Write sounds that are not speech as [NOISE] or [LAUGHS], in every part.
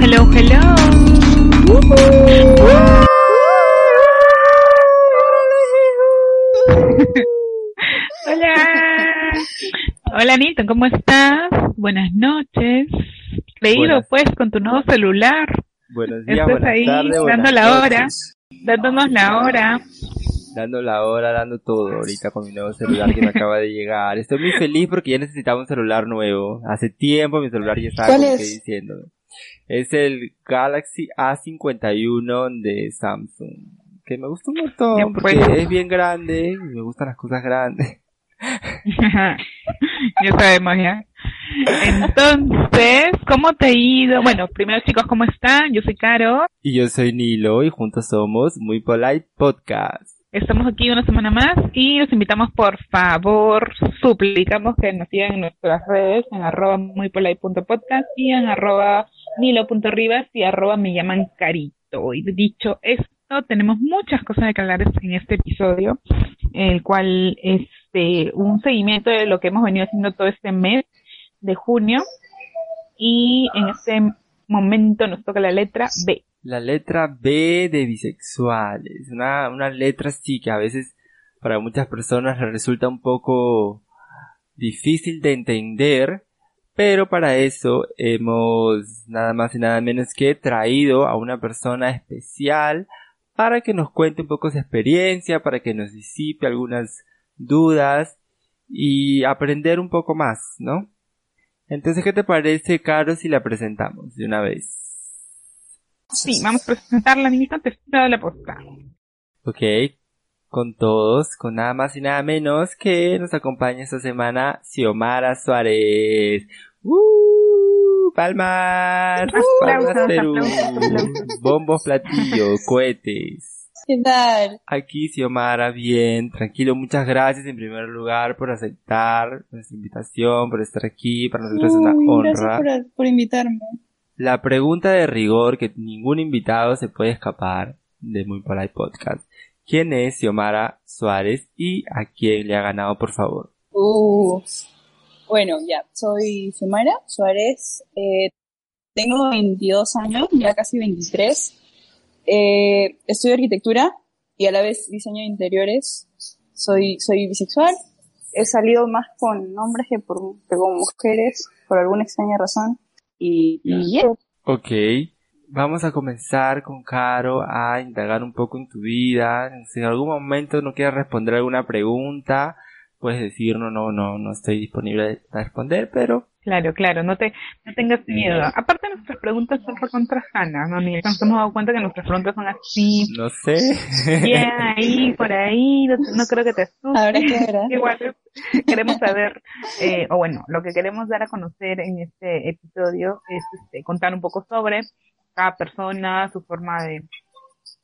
Hello, hello, hello. [LAUGHS] Hola. Hola, Nito, ¿cómo estás? Buenas noches. Leído Buenas. pues con tu nuevo celular. Buenos días, Estás ahí tardes, dando la hora. Dándonos la hora. Dando la hora, dando todo ahorita con mi nuevo celular que me [LAUGHS] acaba de llegar. Estoy muy feliz porque ya necesitaba un celular nuevo. Hace tiempo mi celular ya estaba ¿Cuál como es? que diciéndome. Es el Galaxy A51 de Samsung. Que me gusta un montón porque es bien grande y me gustan las cosas grandes. [LAUGHS] [LAUGHS] ya sabemos ya. Entonces, ¿cómo te ha ido? Bueno, primero chicos, ¿cómo están? Yo soy Caro. Y yo soy Nilo y juntos somos Muy Polite Podcast. Estamos aquí una semana más y los invitamos por favor, suplicamos que nos sigan en nuestras redes en arroba muypolite.podcast y en arroba nilo.rivas y arroba me llaman carito. Y dicho esto, tenemos muchas cosas de que hablar en este episodio, el cual es este, un seguimiento de lo que hemos venido haciendo todo este mes de junio y en este momento nos toca la letra B. La letra B de bisexuales. Una, una letra sí que a veces para muchas personas resulta un poco difícil de entender, pero para eso hemos nada más y nada menos que traído a una persona especial para que nos cuente un poco su experiencia, para que nos disipe algunas dudas y aprender un poco más, ¿no? Entonces, ¿qué te parece, Caro, si la presentamos de una vez? Sí, vamos a presentarla, niñita, te espero la posta. Ok, con todos, con nada más y nada menos que nos acompaña esta semana Xiomara Suárez. ¡Uh! ¡Palmas! ¡Palmas Perú! Bombos, platillos, cohetes. ¿Qué tal? Aquí Xiomara, bien, tranquilo, muchas gracias en primer lugar por aceptar nuestra invitación, por estar aquí, para nosotros es una gracias honra. por, por invitarme. La pregunta de rigor que ningún invitado se puede escapar de Muy Polite Podcast. ¿Quién es Xiomara Suárez y a quién le ha ganado, por favor? Uh, bueno, ya, soy Xiomara Suárez, eh, tengo 22 años, ya casi 23. Eh, estudio arquitectura y a la vez diseño de interiores. Soy, soy bisexual. He salido más con hombres que, por, que con mujeres, por alguna extraña razón. Y, y yeah. Ok, vamos a comenzar con Caro a indagar un poco en tu vida. Si en algún momento no quieres responder alguna pregunta, puedes decir no, no, no, no estoy disponible a responder, pero Claro, claro, no te, no tengas miedo. Aparte nuestras preguntas son recontra sanas, ¿no? Ni nos hemos dado cuenta que nuestras preguntas son así, no sé. yeah, ahí, por ahí, no, no creo que te asustes. Habrá que. Igual queremos saber, eh, o bueno, lo que queremos dar a conocer en este episodio es este, contar un poco sobre cada persona, su forma de,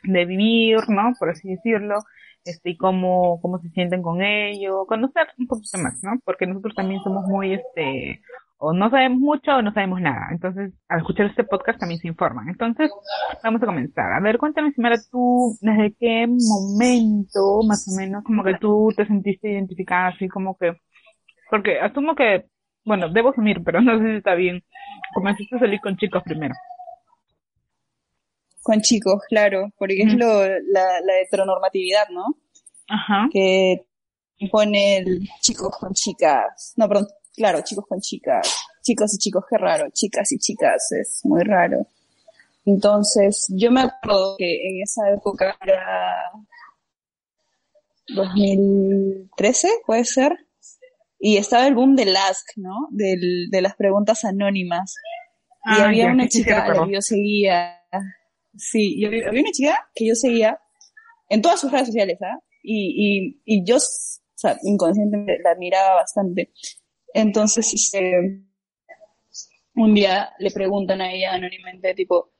de vivir, ¿no? Por así decirlo, este, y cómo, cómo se sienten con ello, conocer un poquito más, ¿no? Porque nosotros también somos muy, este, o no sabemos mucho o no sabemos nada. Entonces, al escuchar este podcast también se informan. Entonces, vamos a comenzar. A ver, cuéntame, Simara, tú, ¿desde qué momento, más o menos, como que tú te sentiste identificada así como que, porque asumo que, bueno, debo asumir, pero [LAUGHS] no sé si está bien, comenzaste a salir con chicos primero. Con chicos, claro, porque es Ujú. lo, la, la heteronormatividad, ¿no? Ajá. que pone el chicos con chicas, no, perdón, claro, chicos con chicas, chicos y chicos, qué raro, chicas y chicas, es muy raro. Entonces, yo me acuerdo que en esa época era 2013, puede ser, y estaba el boom del Ask, ¿no? Del, de las preguntas anónimas. Y Ah, había ya, una chica a la recuerdo. que yo seguía, sí, y había, había una chica que yo seguía en todas sus redes sociales, ¿ah? Y, y, y yo, o sea, inconscientemente la admiraba bastante. Entonces, este, un día le preguntan a ella anónimamente, tipo,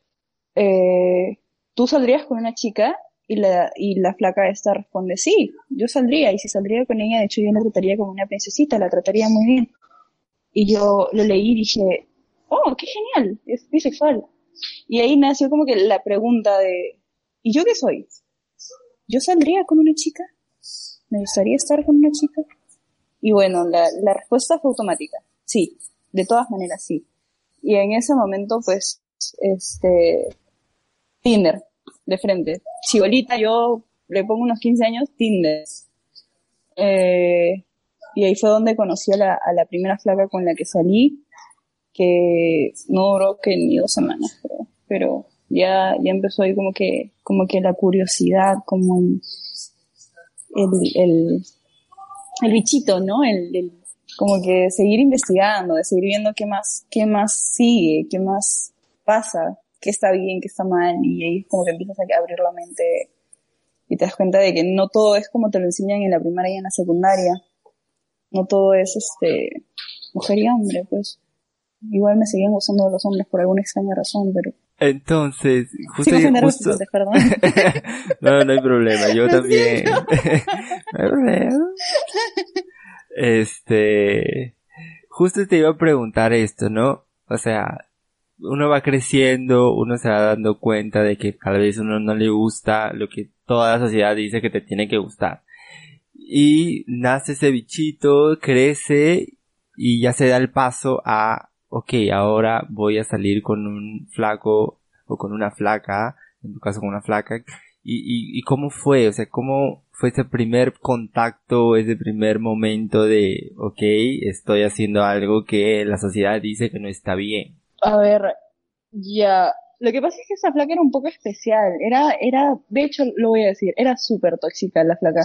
eh, ¿tú saldrías con una chica? Y la, y la flaca esta responde, sí, yo saldría, y si saldría con ella, de hecho yo la trataría como una princesita, la trataría muy bien. Y yo lo leí y dije, oh, qué genial, es bisexual. Y ahí nació como que la pregunta de, ¿y yo qué soy? ¿Yo saldría con una chica? ¿Me gustaría estar con una chica? Y bueno, la, la respuesta fue automática. Sí, de todas maneras sí. Y en ese momento, pues, este, Tinder, de frente. Chibolita, yo le pongo unos 15 años, Tinder. Eh, y ahí fue donde conocí a la, a la primera flaca con la que salí, que no duró que ni dos semanas, creo. Pero ya, ya empezó ahí como que, como que la curiosidad, como el, el, el, el bichito, ¿no? El, el, como que seguir investigando, de seguir viendo qué más, qué más sigue, qué más pasa, qué está bien, qué está mal, y ahí como que empiezas a abrir la mente y te das cuenta de que no todo es como te lo enseñan en la primaria y en la secundaria. No todo es este mujer y hombre, pues. Igual me seguían gustando los hombres por alguna extraña razón, pero entonces, justo, sí, justo... perdón. [LAUGHS] no, no hay problema, yo también. no. [LAUGHS] Este, justo te iba a preguntar esto, ¿no? O sea, uno va creciendo, uno se va dando cuenta de que tal vez uno no le gusta lo que toda la sociedad dice que te tiene que gustar. Y nace ese bichito, crece y ya se da el paso a, ok, ahora voy a salir con un flaco o con una flaca, en tu caso con una flaca, y, y, y cómo fue, o sea, cómo fue ese primer contacto, ese primer momento de, ok, estoy haciendo algo que la sociedad dice que no está bien. A ver, ya, lo que pasa es que esa flaca era un poco especial. Era, era, de hecho, lo voy a decir, era súper tóxica la flaca.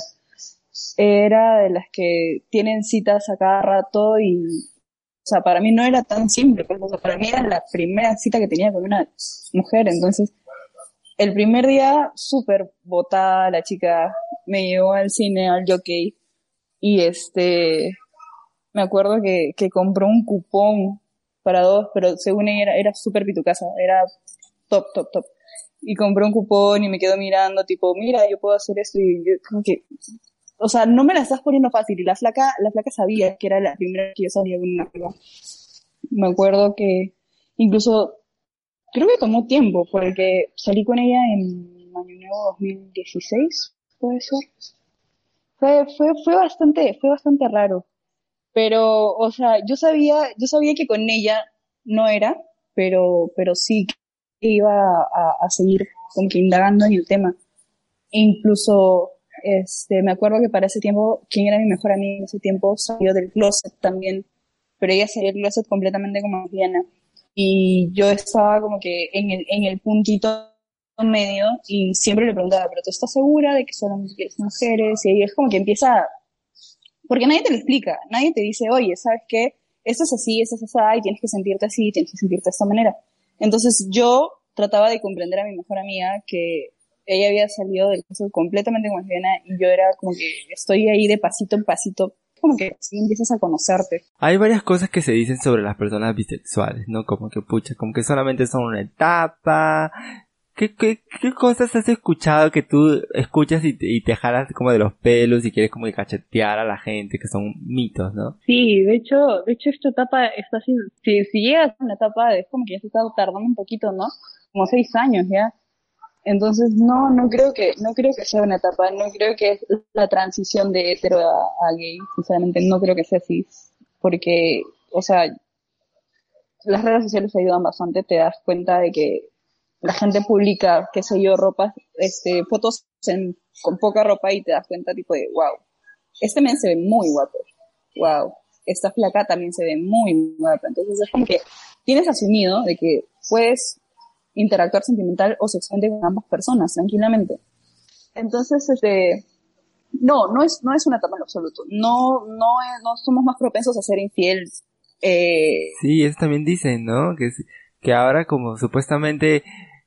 Era de las que tienen citas a cada rato y, o sea, para mí no era tan simple, pues, para mí era la primera cita que tenía con una mujer, entonces, el primer día, súper botada la chica, me llevó al cine, al jockey, y este, me acuerdo que, que compró un cupón para dos, pero según ella era, era súper pitucasa, era top, top, top. Y compré un cupón y me quedo mirando, tipo, mira, yo puedo hacer esto y yo como que, o sea, no me la estás poniendo fácil. Y la flaca, la flaca sabía que era la primera que yo salía con una flaca. Me acuerdo que incluso, creo que tomó tiempo, porque salí con ella en Año Nuevo 2016, puede ser. Fue, fue, fue bastante, fue bastante raro. Pero, o sea, yo sabía, yo sabía que con ella no era, pero, pero sí iba a, a seguir como que indagando en el tema. E incluso, este, me acuerdo que para ese tiempo, quien era mi mejor amiga en ese tiempo salió del closet también, pero ella salió del closet completamente como lesbiana. Y yo estaba como que en el, en el puntito medio y siempre le preguntaba, pero ¿tú estás segura de que solamente quieres mujeres? Y ahí es como que empieza, porque nadie te lo explica, nadie te dice, oye, ¿sabes qué? Esto es así, esto es así, y tienes que sentirte así, tienes que sentirte de esta manera. Entonces yo trataba de comprender a mi mejor amiga que ella había salido del caso completamente lesbiana y yo era como que estoy ahí de pasito en pasito como que así empiezas a conocerte. Hay varias cosas que se dicen sobre las personas bisexuales, ¿no? Como que pucha, como que solamente son una etapa, ¿Qué, qué, qué cosas has escuchado que tú escuchas y y te jalas como de los pelos y quieres como cachetear a la gente, que son mitos, ¿no? Sí, de hecho, de hecho esta etapa está así, si, si llegas a una etapa es como que ya se está tardando un poquito, ¿no? Como seis años ya. Entonces no, no creo que, no creo que sea una etapa, no creo que es la transición de hetero a, a gay, sinceramente no creo que sea así, porque, o sea, las redes sociales ayudan bastante, te das cuenta de que la gente publica, qué sé yo, ropa, este, fotos con poca ropa y te das cuenta tipo de, wow, este men se ve muy guapo, wow, esta flaca también se ve muy guapa. Entonces es como que tienes asumido de que puedes interactuar sentimental o sexualmente con ambas personas tranquilamente. Entonces, este, no, no es, no es una etapa en absoluto. No, no, no somos más propensos a ser infiel. Eh... Sí, eso también dicen, ¿no? Que, que ahora como supuestamente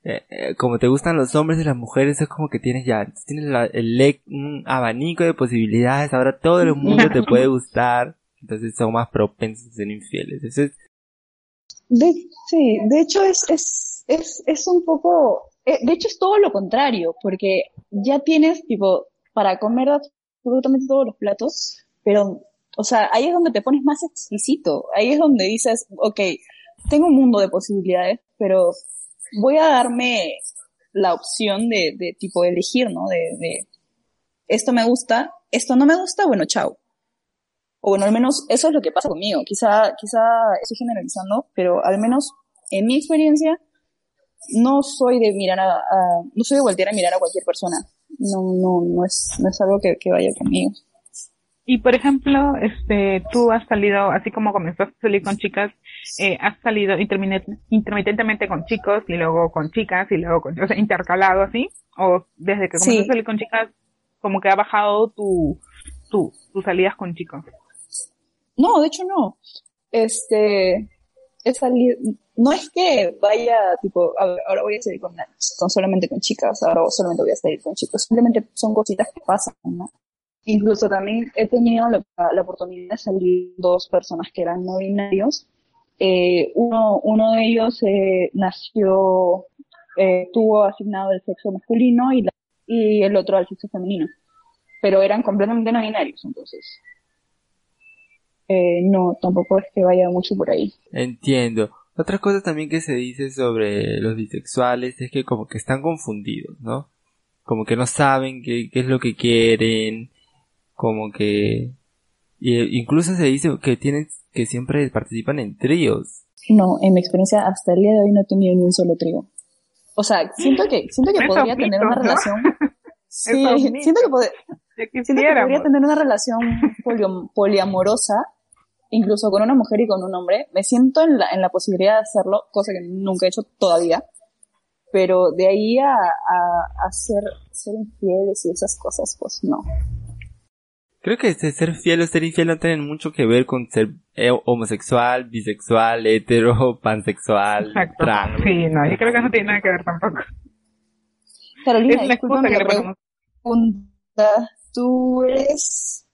eh, eh, como te gustan los hombres y las mujeres, es como que tienes ya, tienes el, un abanico de posibilidades, ahora todo el mundo te puede [LAUGHS] gustar, entonces son más propensos a ser infieles. Eso de, sí, de hecho es, es, es, es un poco, eh, de hecho es todo lo contrario, porque ya tienes, tipo, para comer absolutamente todos los platos, pero, o sea, ahí es donde te pones más exquisito, ahí es donde dices, ok, tengo un mundo de posibilidades, pero voy a darme la opción de, de tipo elegir, ¿no? De, de, esto me gusta, esto no me gusta, bueno, chao. O bueno, al menos eso es lo que pasa conmigo. Quizá, quizá estoy generalizando, pero al menos en mi experiencia, no soy de mirar a, no soy de voltear a mirar a cualquier persona. No, no, no es, no es algo que, que vaya conmigo. Y por ejemplo, este, tú has salido, así como comenzaste a salir con chicas, eh, has salido intermitentemente con chicos y luego con chicas y luego con, o sea, intercalado así, o desde que comenzaste Sí. a salir con chicas, como que ha bajado tu, tu, tus salidas con chicos. No, de hecho no. Este, he salido, no es que vaya, tipo, a ver, ahora voy a salir con, con solamente con chicas, ahora solamente voy a salir con chicos. Simplemente son cositas que pasan, ¿no? Incluso también he tenido la, la oportunidad de salir dos personas que eran no binarios. Eh, uno, uno de ellos eh, nació, eh, tuvo asignado el sexo masculino y, la- y el otro al sexo femenino. Pero eran completamente no binarios, entonces eh, no, tampoco es que vaya mucho por ahí. Entiendo. Otra cosa también que se dice sobre los bisexuales es que como que están confundidos, ¿no? Como que no saben qué, qué es lo que quieren, como que... y- incluso se dice que tienen que siempre participan en tríos. No, en mi experiencia hasta el día de hoy no he tenido ni un solo trío. O sea, siento que, siento que podría tener una relación. Sí, siento que, pod- siento que podría tener una relación poliamorosa, incluso con una mujer y con un hombre. Me siento en la, en la posibilidad de hacerlo, cosa que nunca he hecho todavía. Pero de ahí a, a, a ser, ser infieles y esas cosas, pues no. Creo que ese ser fiel o ser infiel no tienen mucho que ver con ser eh, homosexual, bisexual, hetero, [LAUGHS] pansexual, Exacto. trans. Sí, no, yo creo que no tiene nada que ver tampoco. Carolina, Es una excusa discúlpame que le pregunta. ¿Tú eres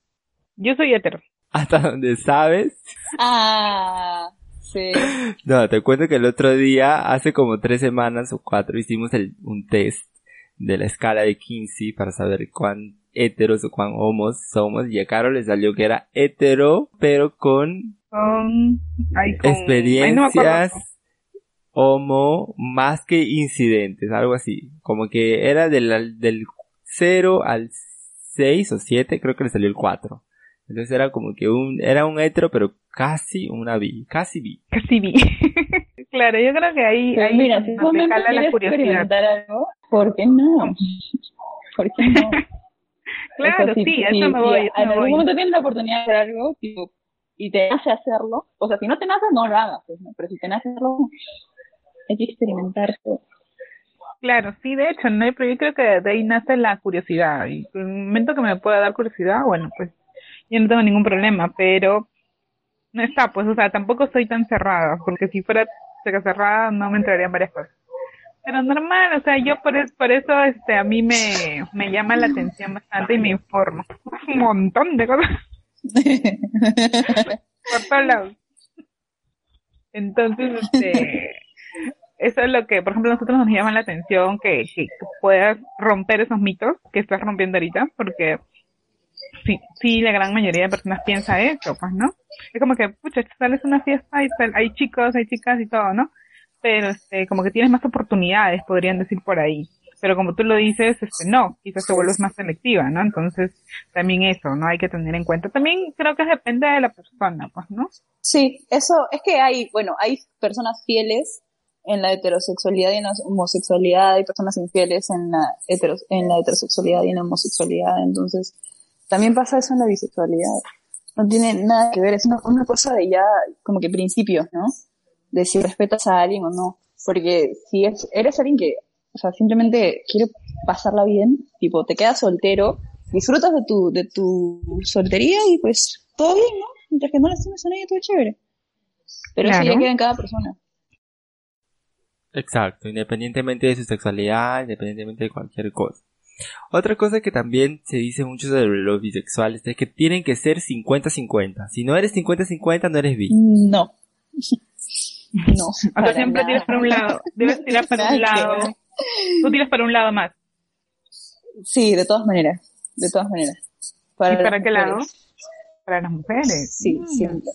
Yo soy hetero. Hasta donde sabes. Ah, sí. [LAUGHS] No, te cuento que el otro día, hace como tres semanas o cuatro, hicimos el, un test de la escala de Kinsey para saber cuán heteros o cuán homos somos y a Caro le salió que era hetero, pero con Con, ay, con, ay, no me acuerdo. experiencias homo más que incidentes, algo así. Como que era del, del 0 al 6 o 7, creo que le salió el 4. Entonces era como que un, era un hetero, pero casi una bi, casi bi. Casi vi. [LAUGHS] claro, yo creo que ahí, ahí mira, si tú me jala la curiosidad. algo, ¿por qué no? [LAUGHS] ¿Por qué no? [LAUGHS] Claro, O sea, si- sí, si- eso me si voy. a En algún voy. momento tienes la oportunidad de hacer algo tipo, y te hace hacerlo, o sea, si no te nace, no lo hagas, pues, ¿no? pero si te nace hacerlo, hay que experimentar. Claro, sí, de hecho, no, pero yo creo que de ahí nace la curiosidad. Y en el momento que me pueda dar curiosidad, bueno, pues yo no tengo ningún problema, pero no está, pues, o sea, tampoco soy tan cerrada, porque si fuera cerrada no me entrarían varias cosas. Pero normal, o sea, yo por, es- por eso, este, a mí me, me llama la atención bastante y me informo. [LAUGHS] Un montón de cosas [LAUGHS] por todos lados. Entonces, este, eso es lo que, por ejemplo, a nosotros nos llama la atención que, que puedas romper esos mitos que estás rompiendo ahorita, porque sí, sí, la gran mayoría de personas piensa eso, pues, ¿no? Es como que, pucha, sales a una fiesta y sal- hay chicos, hay chicas y todo, ¿no? Pero, este, como que tienes más oportunidades, podrían decir por ahí. Pero como tú lo dices, este, no, quizás te vuelves más selectiva, ¿no? Entonces, también eso, ¿no? Hay que tener en cuenta. También creo que depende de la persona, pues, ¿no? Sí, eso es que hay, bueno, hay personas fieles en la heterosexualidad y en la homosexualidad, hay personas infieles en la, hetero, en la heterosexualidad y en la homosexualidad, entonces también pasa eso en la bisexualidad. No tiene nada que ver, es una, una cosa de ya como que principios, ¿no? De si respetas a alguien o no. Porque si es, eres alguien que, o sea, simplemente quiere pasarla bien, tipo, te quedas soltero, disfrutas de tu, de tu soltería y pues todo bien, ¿no? Mientras que no lastimes a nadie, todo chévere. Pero eso Claro. ya queda en cada persona. Exacto, independientemente de su sexualidad, independientemente de cualquier cosa. Otra cosa que también se dice mucho sobre los bisexuales es que tienen que ser 50-50. Si no eres 50-50, no eres bi. No. [LAUGHS] [LAUGHS] No. O sea, para siempre nada. tiras para un lado, debes [LAUGHS] tirar para un lado. Tú tiras para un lado más. Sí, de todas maneras. De todas maneras. ¿Y para qué lado? Para las mujeres. Sí, Mm. siempre.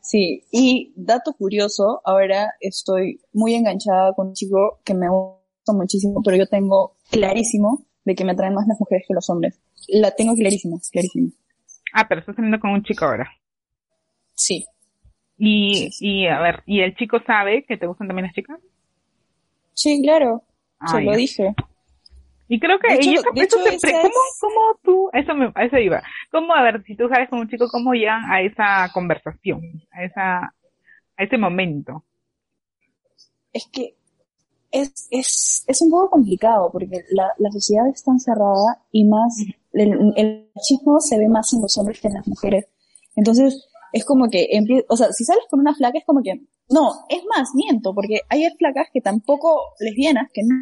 Sí, y dato curioso, ahora estoy muy enganchada con un chico que me gusta muchísimo, pero yo tengo clarísimo de que me atraen más las mujeres que los hombres. La tengo clarísima, clarísima. Ah, pero estás saliendo con un chico ahora. Sí. Y, y a ver, ¿y el chico sabe que te gustan también las chicas? Sí, claro. se Ah, lo ya. dije. Y creo que hecho- y eso, hecho, pre- ¿cómo, cómo tú, eso me, a eso iba, cómo, a ver, si tú sabes con un chico, cómo llegan a esa conversación, a esa, a ese momento? Es que es, es, es un poco complicado porque la, la sociedad es tan cerrada y más el, el machismo se ve más en los hombres que en las mujeres. Entonces es como que, o sea, si sales con una flaca es como que, no, es más, miento, porque hay flacas que tampoco lesbianas que no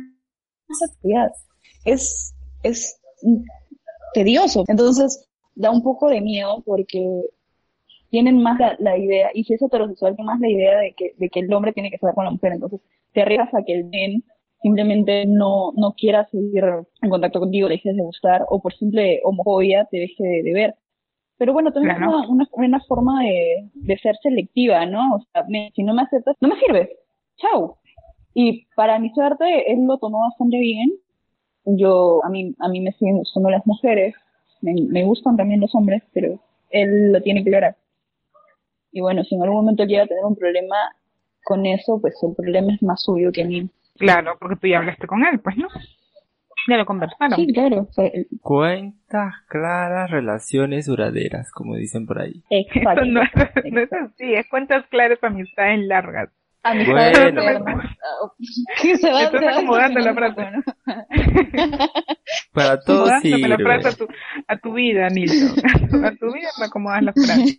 es actividad. Es, es tedioso. Entonces da un poco de miedo porque tienen más la, la idea, y si es heterosexual, tienen más la idea de que, de que el hombre tiene que estar con la mujer. Entonces te arriesgas a que el men simplemente no, no quiera seguir en contacto contigo, le dejes de gustar, o por simple homofobia te deje de, de ver. Pero bueno, también Claro. es una, una, una forma de, de ser selectiva, ¿no? O sea, me- si no me aceptas, no me sirves. Chao. Y para mi suerte, él lo tomó bastante bien. Yo, a mí, a mí me siguen gustando las mujeres, me, me gustan también los hombres, pero él lo tiene claro. Y bueno, si en algún momento llega a tener un problema con eso, pues el problema es más suyo que mío. Claro, porque tú ya hablaste con él, pues, ¿no? Ya lo conversaron. Sí, claro. o sea, el- Cuentas claras, relaciones duraderas, como dicen por ahí. exacto. No, es- [LAUGHS] no es así, es cuentas claras, amistades largas. Amistades Bueno. eternas. [LAUGHS] ¿Qué se va, Estás se acomodando la [LAUGHS] frase. Para todo Acomodándome la sirve. frase a tu, a tu vida, Nilson. A tu vida me acomodas la frase.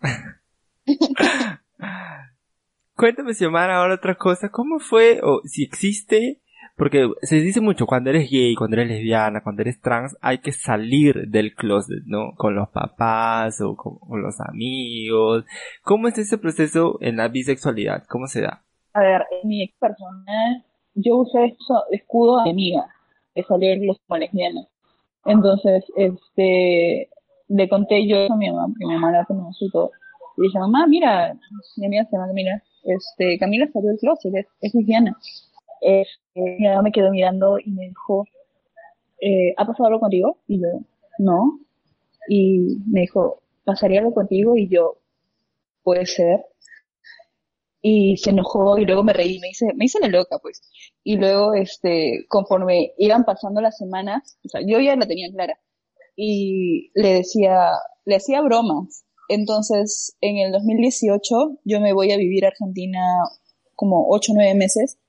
Cuéntame, Xiomara, ahora otra cosa. ¿Cómo fue, o si existe, porque se dice mucho, cuando eres gay, cuando eres lesbiana, cuando eres trans, hay que salir del closet, ¿no? Con los papás o con, los amigos. ¿Cómo es ese proceso en la bisexualidad? ¿Cómo se da? A ver, en mi ex personal, yo usé eso, escudo de amiga, de salir los como. Entonces, este, le conté yo eso a mi mamá, porque mi mamá la conoce y todo. Y dije, mamá, mira, mi amiga se llama Camila, este, Camila salió del closet, es, es lesbiana. Este, mi mamá me quedó mirando y me dijo, eh, ¿ha pasado algo contigo? Y yo, no. Y me dijo, ¿pasaría algo contigo? Y yo, puede ser y se enojó y luego me reí, me hice, me hice la loca, pues. Y luego, este, conforme iban pasando las semanas, o sea, yo ya la tenía clara, y le decía, le hacía bromas. Entonces, en el 2018, yo me voy a vivir a Argentina como 8 o 9 meses,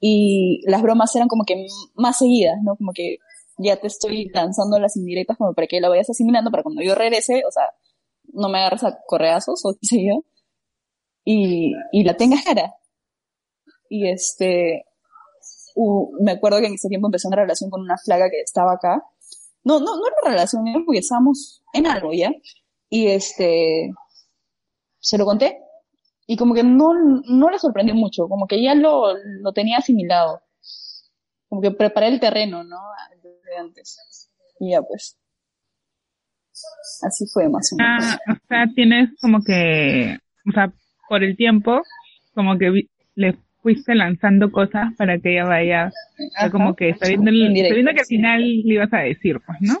y las bromas eran como que más seguidas, ¿no? Como que ya te estoy lanzando las indirectas como para que la vayas asimilando para cuando yo regrese, o sea, no me agarres a correazos o qué sé yo y, y la tengas cara. Y este, u- me acuerdo que en ese tiempo empecé una relación con una flaca que estaba acá. No, no, no era una relación, era porque estábamos en algo ya. Y este, se lo conté. Y como que no, no le sorprendió mucho, como que ya lo, lo tenía asimilado. Como que preparé el terreno, ¿no? Desde antes. Y ya pues. Así fue más o menos. Ah, o sea, tienes como que, o sea, por el tiempo, como que vi- le fuiste lanzando cosas para que ella vaya, o sea, como que sabiendo, sabiendo que al final le ibas a decir, pues, ¿no?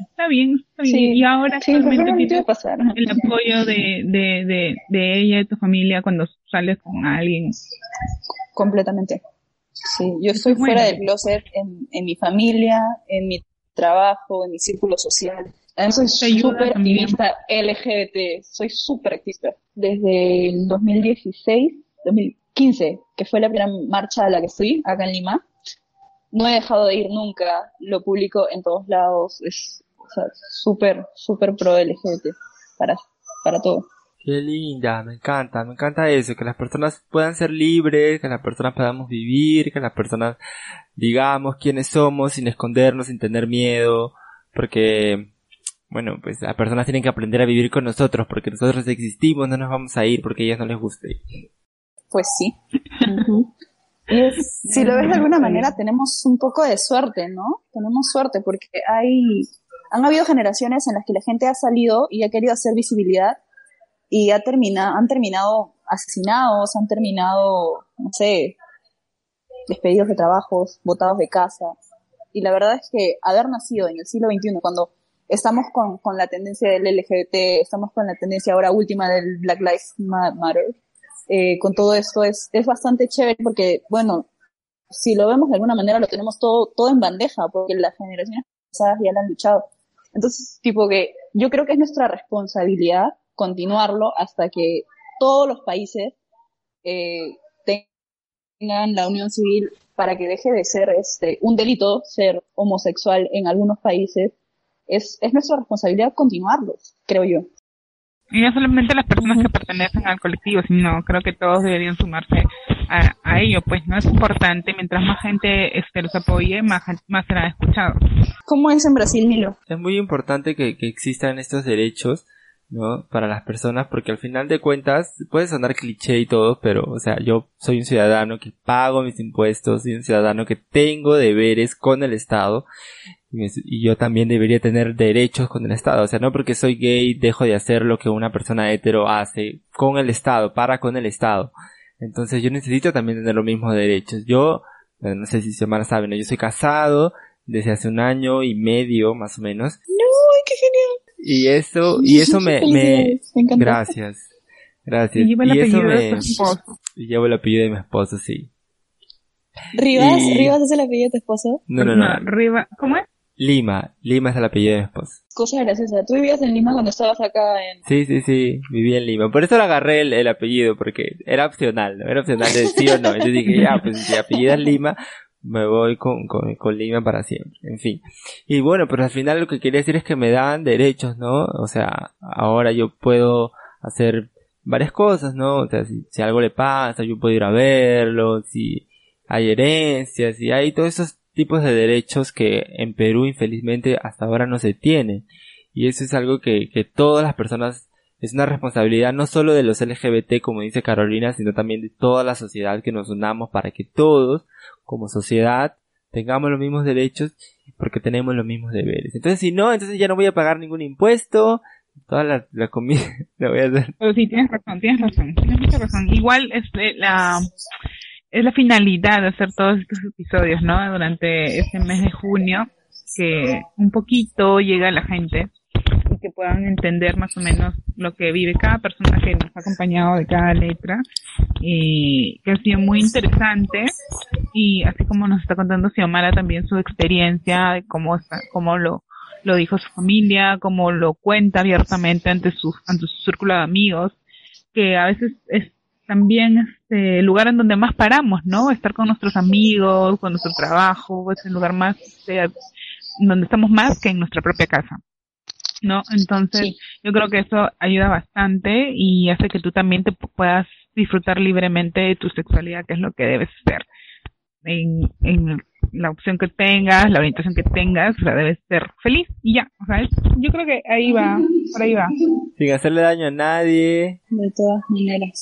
Está bien, está bien. Sí, y ahora Sí, iba tienes pasar. el apoyo de, de, de, de ella, de tu familia, cuando sales con alguien. Completamente. Sí, yo estoy Bueno. fuera del closet en, en mi familia, en mi trabajo, en mi círculo social. Soy súper activista LGBT, soy súper activista. Desde el 2016, 2015, que fue la primera marcha a la que fui, acá en Lima, no he dejado de ir nunca, lo publico en todos lados, es o sea, súper, súper pro LGBT para, para todo. Qué linda, me encanta, me encanta eso, que las personas puedan ser libres, que las personas podamos vivir, que las personas digamos quiénes somos sin escondernos, sin tener miedo, porque, bueno, pues las personas tienen que aprender a vivir con nosotros, porque nosotros existimos, no nos vamos a ir porque a ellas no les guste. Pues sí. Y es, si lo ves de alguna manera, tenemos un poco de suerte, ¿no? Tenemos suerte porque hay, han habido generaciones en las que la gente ha salido y ha querido hacer visibilidad y ha terminado, han terminado asesinados, han terminado, no sé, despedidos de trabajos, botados de casa. Y la verdad es que haber nacido en el siglo XXI, cuando estamos con, con la tendencia del LGBT, estamos con la tendencia ahora última del Black Lives Ma- Matter, eh, con todo esto es, es bastante chévere porque, bueno, si lo vemos de alguna manera, lo tenemos todo, todo en bandeja, porque las generaciones pasadas ya lo han luchado. Entonces, tipo que yo creo que es nuestra responsabilidad continuarlo hasta que todos los países eh, tengan la unión civil para que deje de ser este un delito ser homosexual en algunos países. Es, es nuestra responsabilidad continuarlo, creo yo. Y no solamente las personas que pertenecen al colectivo, sino creo que todos deberían sumarse a, a ello, pues no es importante, mientras más gente este, los apoye, más, más serán escuchados. ¿Cómo es en Brasil, Nilo? Es muy importante que, que existan estos derechos, ¿no? Para las personas, porque al final de cuentas, puede sonar cliché y todo, pero, o sea, yo soy un ciudadano que pago mis impuestos, soy un ciudadano que tengo deberes con el Estado, y yo también debería tener derechos con el Estado. O sea, no porque soy gay dejo de hacer lo que una persona hetero hace con el Estado, para con el Estado. Entonces yo necesito también tener los mismos derechos. Yo, no sé si Xiomara sabe, ¿no? yo soy casado desde hace un año y medio más o menos. No, qué genial. Y eso, y eso me, me, gracias, gracias. Y llevo el y eso apellido de me, tu esposo. y llevo el apellido de mi esposo, sí. ¿Rivas? Y- ¿Rivas es el apellido de tu esposo? No, no, no. Riva- ¿Cómo es? Lima, Lima es el apellido de mi esposo. Cosa graciosa. Tú vivías en Lima cuando estabas acá en... Sí, sí, sí, vivía en Lima. Por eso le agarré el, el apellido, porque era opcional, ¿no? Era opcional de sí o no. Entonces dije, ya, pues si apellido es Lima, me voy con, con, con Lima para siempre. En fin. Y bueno, pero al final lo que quería decir es que me dan derechos, ¿no? O sea, ahora yo puedo hacer varias cosas, ¿no? O sea, si, si algo le pasa, yo puedo ir a verlo, si hay herencias, si hay todos esos tipos de derechos que en Perú infelizmente hasta ahora no se tienen. Y eso es algo que, que todas las personas es una responsabilidad no solo de los LGBT como dice Carolina, sino también de toda la sociedad que nos unamos para que todos como sociedad tengamos los mismos derechos porque tenemos los mismos deberes. Entonces si no, entonces ya no voy a pagar ningún impuesto, toda la, la comida [LAUGHS] la voy a hacer. Pero sí, tienes razón, tienes razón, tienes mucha razón. Igual este, la, es la finalidad de hacer todos estos episodios, ¿no? Durante este mes de junio, que un poquito llega a la gente y que puedan entender más o menos lo que vive cada persona que nos ha acompañado de cada letra y que ha sido muy interesante y así como nos está contando Xiomara también su experiencia de cómo está, cómo lo lo dijo su familia, cómo lo cuenta abiertamente ante su ante su círculo de amigos, que a veces es también este el lugar en donde más paramos, ¿no? Estar con nuestros amigos, con nuestro trabajo, es el lugar más este, donde estamos más que en nuestra propia casa. ¿No? Entonces, Sí. yo creo que eso ayuda bastante y hace que tú también te pu- puedas disfrutar libremente de tu sexualidad, que es lo que debes ser. En, en la opción que tengas, la orientación que tengas, o sea, debes ser feliz y ya. O sea, yo creo que ahí va, por ahí va. Sin hacerle daño a nadie. De todas maneras.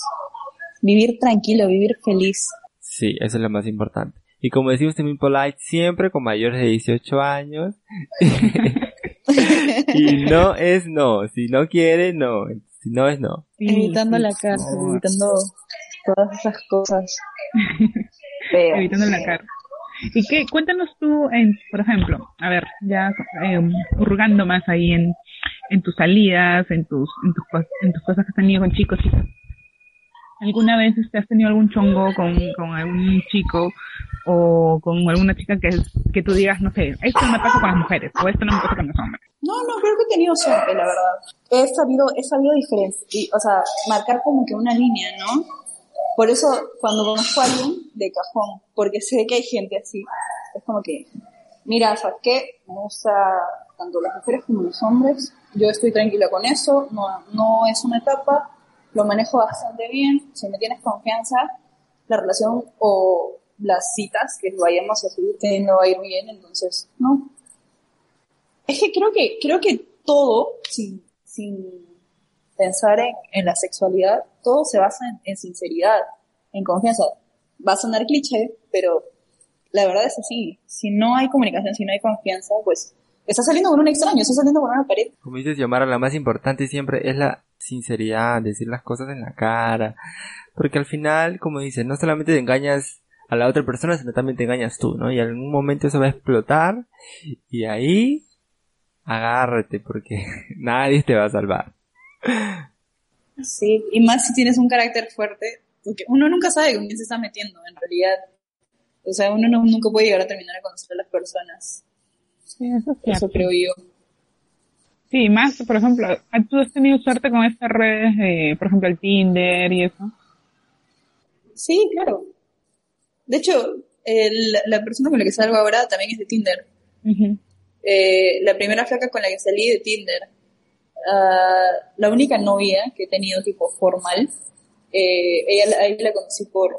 Vivir tranquilo, vivir feliz. Sí, eso es lo más importante. Y como decimos también polite, siempre con mayores de 18 años. [LAUGHS] y no es no. Si no quiere, no. Si no es no. Evitando la cárcel, evitando todas esas cosas. feas. [LAUGHS] evitando la cara. ¿Y qué? Cuéntanos tú, en, por ejemplo, a ver, ya eh, hurgando más ahí en, en tus salidas, en tus, en tus, en tus cosas que has tenido con chicos, chicas. ¿Alguna vez este, has tenido algún chongo con, con algún chico o con alguna chica que, que tú digas, no sé, esto no me pasa con las mujeres o esto no me pasa con los hombres? No, no, creo que he tenido suerte, la verdad. He sabido, he sabido diferenciar, o sea, marcar como que una línea, ¿no? Por eso, cuando conozco a alguien, de cajón, porque sé que hay gente así, es como que, mira, ¿sabes qué? Me gusta tanto las mujeres como los hombres, yo estoy tranquila con eso, no, no es una etapa, lo manejo bastante bien, si me tienes confianza, la relación o las citas que vayamos a seguir teniendo va a ir bien, entonces, no, es que creo que, creo que todo, sin, sin pensar en, en la sexualidad, todo se basa en, en sinceridad, en confianza. Va a sonar cliché, pero la verdad es así. Si no hay comunicación, si no hay confianza, pues estás saliendo con un extraño, estás saliendo con una pared. Como dices, Yomara, la más importante siempre es la sinceridad, decir las cosas en la cara. Porque al final, como dices, no solamente te engañas a la otra persona, sino también te engañas tú, ¿no? Y en algún momento eso va a explotar y ahí agárrate porque [LAUGHS] nadie te va a salvar. Sí, y más si tienes un carácter fuerte, porque uno nunca sabe con quién se está metiendo, en realidad. O sea, uno no, nunca puede llegar a terminar a conocer a las personas. Sí, eso es Eso creo yo. Sí, más, por ejemplo, ¿tú has tenido suerte con estas redes, de, por ejemplo, el Tinder y eso? Sí, claro. De hecho, el- la persona con la que salgo ahora también es de Tinder. Eh, la primera flaca con la que salí de Tinder. Ah, la única novia que he tenido tipo formal. eh, ella, ella la conocí por,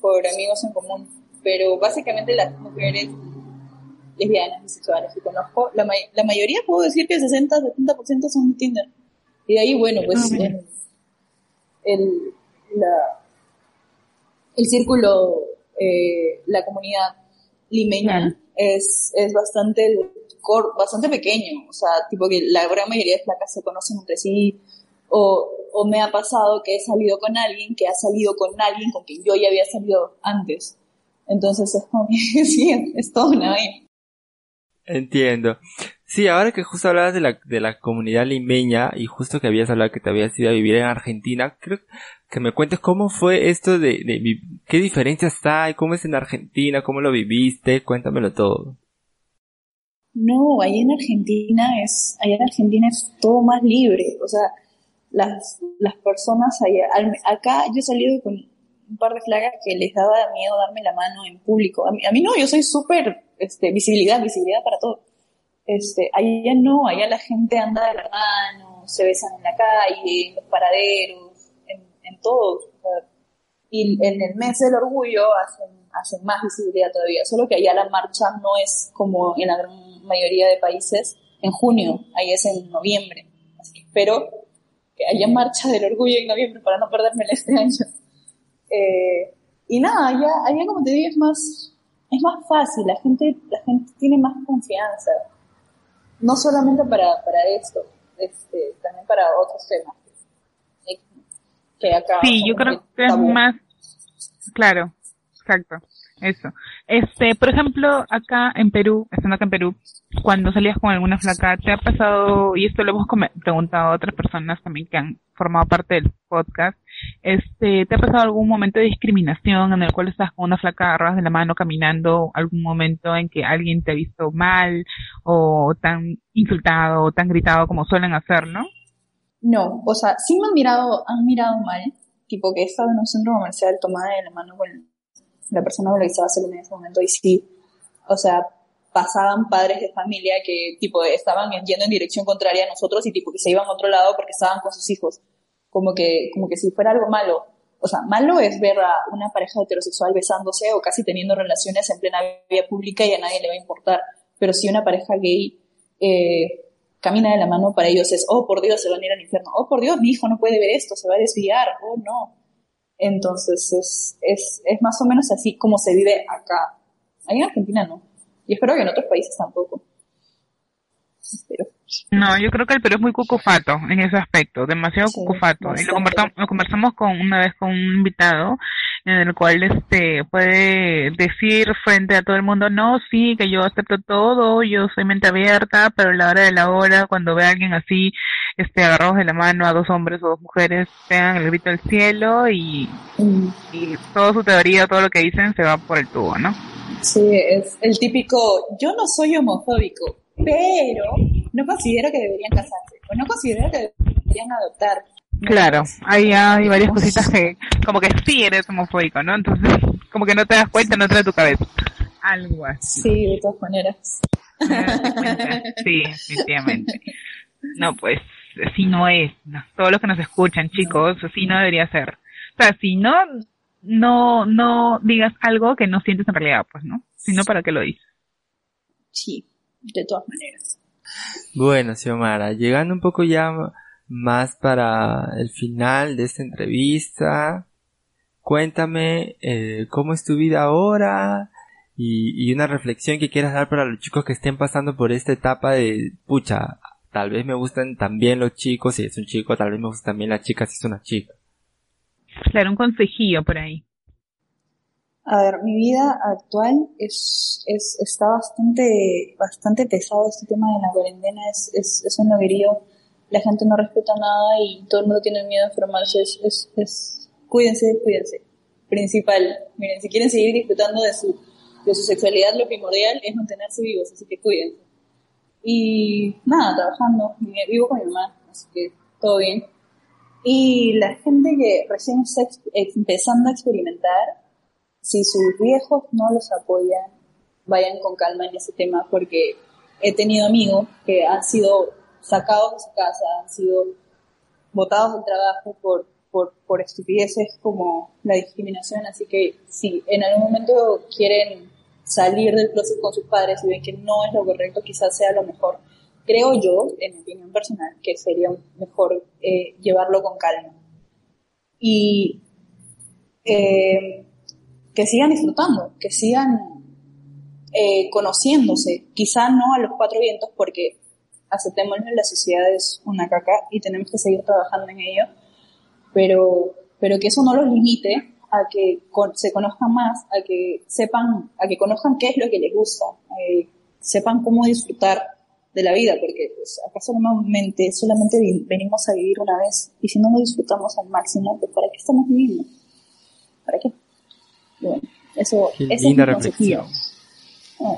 por amigos en común. Pero básicamente las mujeres lesbianas, bisexuales que conozco, la, may- la mayoría puedo decir que el 60-70% son de Tinder. Y de ahí, bueno, pues Ah, mira. el, el, la, el círculo, eh, la comunidad limeña es, es bastante cor- bastante pequeño, o sea, tipo que la gran mayoría de flacas se conocen entre sí, o, o me ha pasado que he salido con alguien que ha salido con alguien con quien yo ya había salido antes. Entonces es como que [LAUGHS] sí, es, es todo una vaina. Entiendo. Sí, ahora que justo hablabas de la, de la comunidad limeña y justo que habías hablado que te habías ido a vivir en Argentina, creo que me cuentes cómo fue esto de, de vi- qué diferencias hay, cómo es en Argentina, cómo lo viviste, cuéntamelo todo. No, ahí en Argentina es, allá en Argentina es todo más libre, o sea, las, las personas allá, al- acá yo he salido con un par de flacas que les daba miedo darme la mano en público. A mí, a mí no, yo soy súper, este, visibilidad, visibilidad para todo. Este, allá no, allá la gente anda de la mano, se besan en la calle, en los paraderos, en, en todo. y en el mes del orgullo hacen, hacen más visibilidad todavía, solo que allá la marcha no es como en la gran mayoría de países en junio, ahí es en noviembre. Así que espero que haya marcha del orgullo en noviembre para no perdérmela [LAUGHS] este año. Eh, y nada, allá, allá como te digo es más, es más fácil, la gente, la gente tiene más confianza. No solamente para, para esto, este, también para otros temas. Que acá Sí, yo creo que es más, claro, exacto, eso. Este, por ejemplo, acá en Perú, estando acá en Perú, cuando salías con alguna flaca, ¿te ha pasado, y esto lo hemos preguntado a otras personas también que han formado parte del podcast, este, ¿te ha pasado algún momento de discriminación en el cual estás con una flaca agarradas de la mano caminando, algún momento en que alguien te ha visto mal, o tan insultado, o tan gritado como suelen hacer, ¿no? No, o sea, sí me han mirado, han mirado mal, tipo que he estado en un centro comercial tomada de la mano con la persona con la que estaba en ese momento y sí, o sea, pasaban padres de familia que tipo estaban yendo en dirección contraria a nosotros y tipo que se iban a otro lado porque estaban con sus hijos, como que, como que si fuera algo malo. O sea, malo es ver a una pareja heterosexual besándose o casi teniendo relaciones en plena vía pública y a nadie le va a importar. Pero si una pareja gay eh, camina de la mano, para ellos es, oh, por Dios, se van a ir al infierno. Oh, por Dios, mi hijo no puede ver esto, se va a desviar. Oh, no. Entonces, es, es, es más o menos así como se vive acá. Ahí en Argentina no. Y espero que en otros países tampoco. Espero. No, yo creo que el Perú es muy cucufato en ese aspecto, demasiado Sí, cucufato. Y lo conversamos, lo conversamos con una vez con un invitado en el cual este puede decir frente a todo el mundo, no, sí, que yo acepto todo, yo soy mente abierta, pero a la hora de la hora, cuando ve a alguien así, este agarrados de la mano a dos hombres o dos mujeres, pegan el grito al cielo y, Mm, y toda su teoría, todo lo que dicen se va por el tubo, ¿no? Sí, es el típico, yo no soy homofóbico, pero no considero que deberían casarse, o no considero que deberían adoptar. Claro, hay, hay varias cositas que como que sí eres homofóbico, ¿no? Entonces, como que no te das cuenta, no trae tu cabeza. Algo así. Sí, de todas maneras. [LAUGHS] Sí, definitivamente. No, pues, así no es. No, Todos los que nos escuchan, chicos, así no debería ser. O sea, si no, no, no digas algo que no sientes en realidad, pues, ¿no? Si no, ¿para qué lo dices? Sí, de todas maneras. Bueno, Xiomara, llegando un poco ya más para el final de esta entrevista, cuéntame eh, cómo es tu vida ahora y, una reflexión que quieras dar para los chicos que estén pasando por esta etapa de, pucha, tal vez me gustan también los chicos si es un chico, tal vez me gustan también las chicas si es una chica. Claro, un consejillo por ahí. A ver, mi vida actual es, es, está bastante, bastante pesado este tema de la cuarentena, es, es, es un loguerío, la gente no respeta nada y todo el mundo tiene miedo a enfermarse, es, es, es, cuídense, cuídense. Principal, miren, si quieren seguir disfrutando de su de su sexualidad lo primordial es mantenerse vivos, así que cuídense. Y nada, trabajando, vivo con mi mamá, así que todo bien. Y la gente que recién está empezando a experimentar, si sus viejos no los apoyan, vayan con calma en ese tema, porque he tenido amigos que han sido sacados de su casa, han sido botados del trabajo por, por, por estupideces como la discriminación, así que si en algún momento quieren salir del proceso con sus padres y ven que no es lo correcto, quizás sea lo mejor. Creo yo, en mi opinión personal, que sería mejor eh, llevarlo con calma. Y eh, que sigan disfrutando, que sigan eh, conociéndose, quizá no a los cuatro vientos, porque aceptémoslo, la sociedad es una caca y tenemos que seguir trabajando en ello, pero, pero que eso no los limite a que se conozcan más, a que sepan, a que conozcan qué es lo que les gusta, sepan cómo disfrutar de la vida, porque pues, acá solamente, solamente venimos a vivir una vez y si no lo disfrutamos al máximo, pues ¿para qué estamos viviendo? ¿Para qué? Bueno, eso, es reflexión. Ah,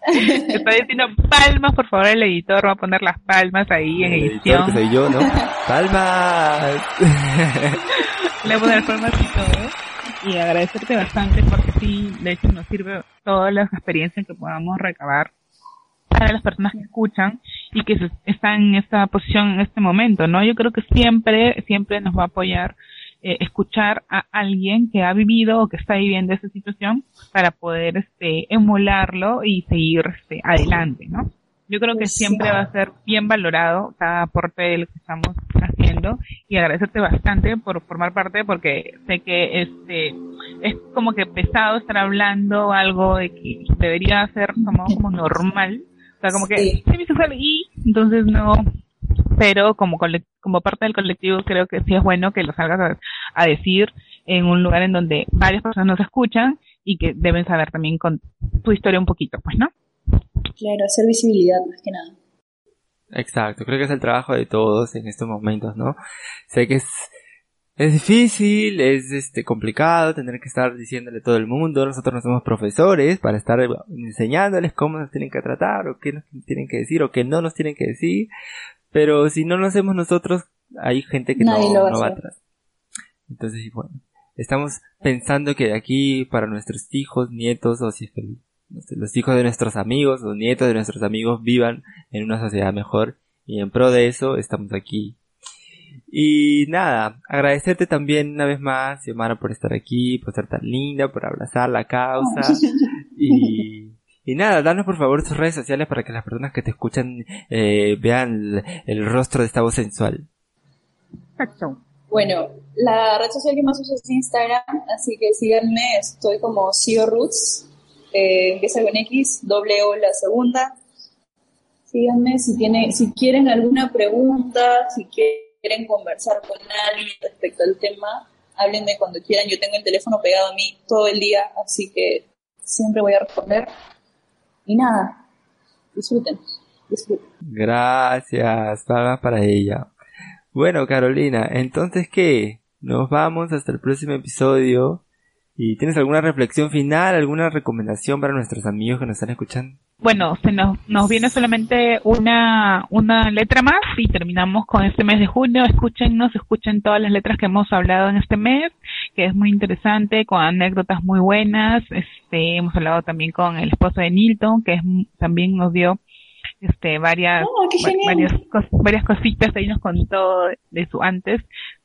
[LAUGHS] Estoy diciendo palmas, por favor, el editor va a poner las palmas ahí en edición. que soy yo, ¿no? [LAUGHS] ¡Palmas! [LAUGHS] Le voy a poner palmas y todo. Y agradecerte bastante porque sí, de hecho nos sirve todas las experiencias que podamos recabar para las personas que escuchan y que están en esta posición en este momento, ¿no? Yo creo que siempre, siempre nos va a apoyar eh, escuchar a alguien que ha vivido o que está viviendo esa situación para poder este, emularlo y seguir este, adelante, ¿no? Yo creo que siempre va a ser bien valorado cada aporte de lo que estamos haciendo y agradecerte bastante por formar parte porque sé que este es como que pesado estar hablando algo de que debería ser como, como normal. O sea, como que sí. y entonces no, pero como, como parte del colectivo creo que sí es bueno que lo salgas a, decir en un lugar en donde varias personas nos escuchan y que deben saber también con tu historia un poquito, pues, ¿no? Claro, hacer visibilidad más que nada. Exacto, creo que es el trabajo de todos en estos momentos, ¿no? Sé que es, es difícil, es este complicado tener que estar diciéndole a todo el mundo, nosotros no somos profesores para estar enseñándoles cómo nos tienen que tratar o qué nos tienen que decir o qué no nos tienen que decir, pero si no lo hacemos nosotros, hay gente que no, va atrás. Entonces, bueno, estamos pensando que de aquí para nuestros hijos, nietos, o si es que los hijos de nuestros amigos o nietos de nuestros amigos vivan en una sociedad mejor y en pro de eso estamos aquí. Y nada, agradecerte también una vez más, Xiomara, por estar aquí, por ser tan linda, por abrazar la causa [LAUGHS] y y nada, danos por favor tus redes sociales para que las personas que te escuchan eh, vean el, rostro de esta voz sensual. Bueno, la red social que más uso es Instagram, así que síganme, estoy como Sio Roots, eh, empieza con X, doble O la segunda. Síganme si, tienen, si quieren alguna pregunta, si quieren conversar con alguien respecto al tema, hablen de cuando quieran. Yo tengo el teléfono pegado a mí todo el día, así que siempre voy a responder. Y nada, disfruten, disfruten. Gracias, palmas para ella. Bueno, Carolina, entonces, ¿qué? Nos vamos hasta el próximo episodio. ¿Y tienes alguna reflexión final, alguna recomendación para nuestros amigos que nos están escuchando? Bueno, se nos, nos viene solamente una, una letra más y terminamos con este mes de junio. Escúchenos, escuchen todas las letras que hemos hablado en este mes, que es muy interesante, con anécdotas muy buenas. Este, hemos hablado también con el esposo de Nilton, que es, también nos dio este varias oh, varias, varias cositas. Ahí nos contó de su antes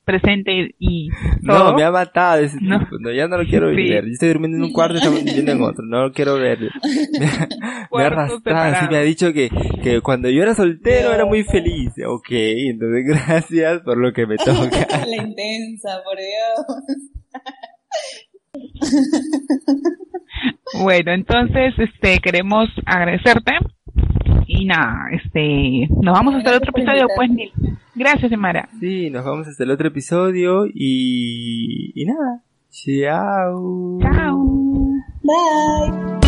presente y todo. No, me ha matado ese no. ya no lo quiero ver. Yo estoy durmiendo en un cuarto y estamos viviendo en otro, no lo quiero ver. [LAUGHS] Me, ha arrastrado, sí, me ha dicho que, que cuando yo era soltero era muy feliz. Ok, entonces [LAUGHS] gracias por lo que me [LAUGHS] toca. La intensa, por Dios. bueno, entonces, este, queremos agradecerte y nada, este, nos vamos hasta el otro episodio, pues, Nil. Gracias, Emara. Sí, nos vamos hasta el otro episodio y, y nada. Chao. Chao. Bye.